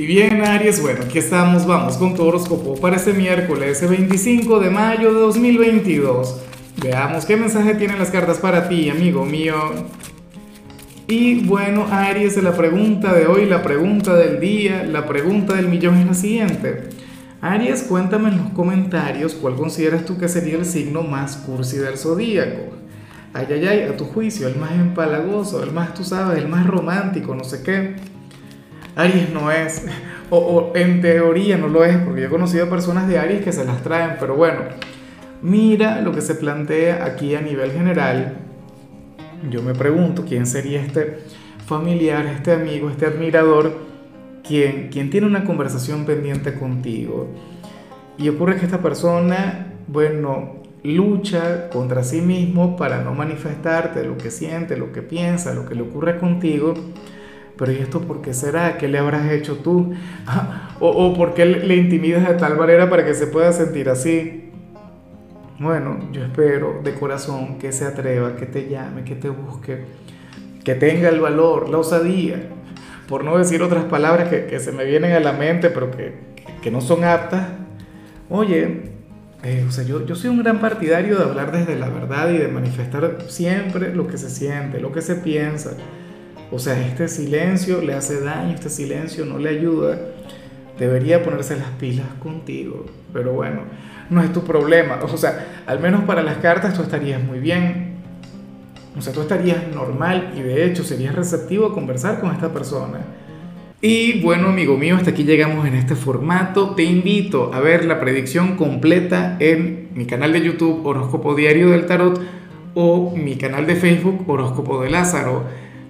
Y bien, Aries, bueno, aquí estamos, vamos con tu horóscopo para este miércoles 25 de mayo de 2022. Veamos qué mensaje tienen las cartas para ti, amigo mío. Y bueno, Aries, la pregunta de hoy, la pregunta del día, la pregunta del millón es la siguiente. Aries, cuéntame en los comentarios cuál consideras tú que sería el signo más cursi del zodíaco. Ay, ay, ay, a tu juicio, el más empalagoso, el más, tú sabes, el más romántico, no sé qué. Aries no es, o, en teoría no lo es, porque yo he conocido personas de Aries que se las traen, pero bueno, mira lo que se plantea aquí a nivel general. Yo me pregunto quién sería este familiar, este amigo, este admirador, quien, quien tiene una conversación pendiente contigo. Y ocurre que esta persona, bueno, lucha contra sí mismo para no manifestarte lo que siente, lo que piensa, lo que le ocurre contigo pero ¿y esto por qué será? ¿Qué le habrás hecho tú? ¿O, o por qué le intimidas de tal manera para que se pueda sentir así? Bueno, yo espero de corazón que se atreva, que te llame, que te busque, que tenga el valor, la osadía, por no decir otras palabras que, que se me vienen a la mente, pero que, que no son aptas. Oye, eh, o sea, yo, yo soy un gran partidario de hablar desde la verdad y de manifestar siempre lo que se siente, lo que se piensa. O sea, este silencio le hace daño, este silencio no le ayuda. Debería ponerse las pilas contigo. Pero bueno, no es tu problema. O sea, al menos para las cartas tú estarías muy bien. O sea, tú estarías normal y de hecho serías receptivo a conversar con esta persona. Y bueno, amigo mío, hasta aquí llegamos en este formato. Te invito a ver la predicción completa en mi canal de YouTube Horóscopo Diario del Tarot o mi canal de Facebook Horóscopo de Lázaro.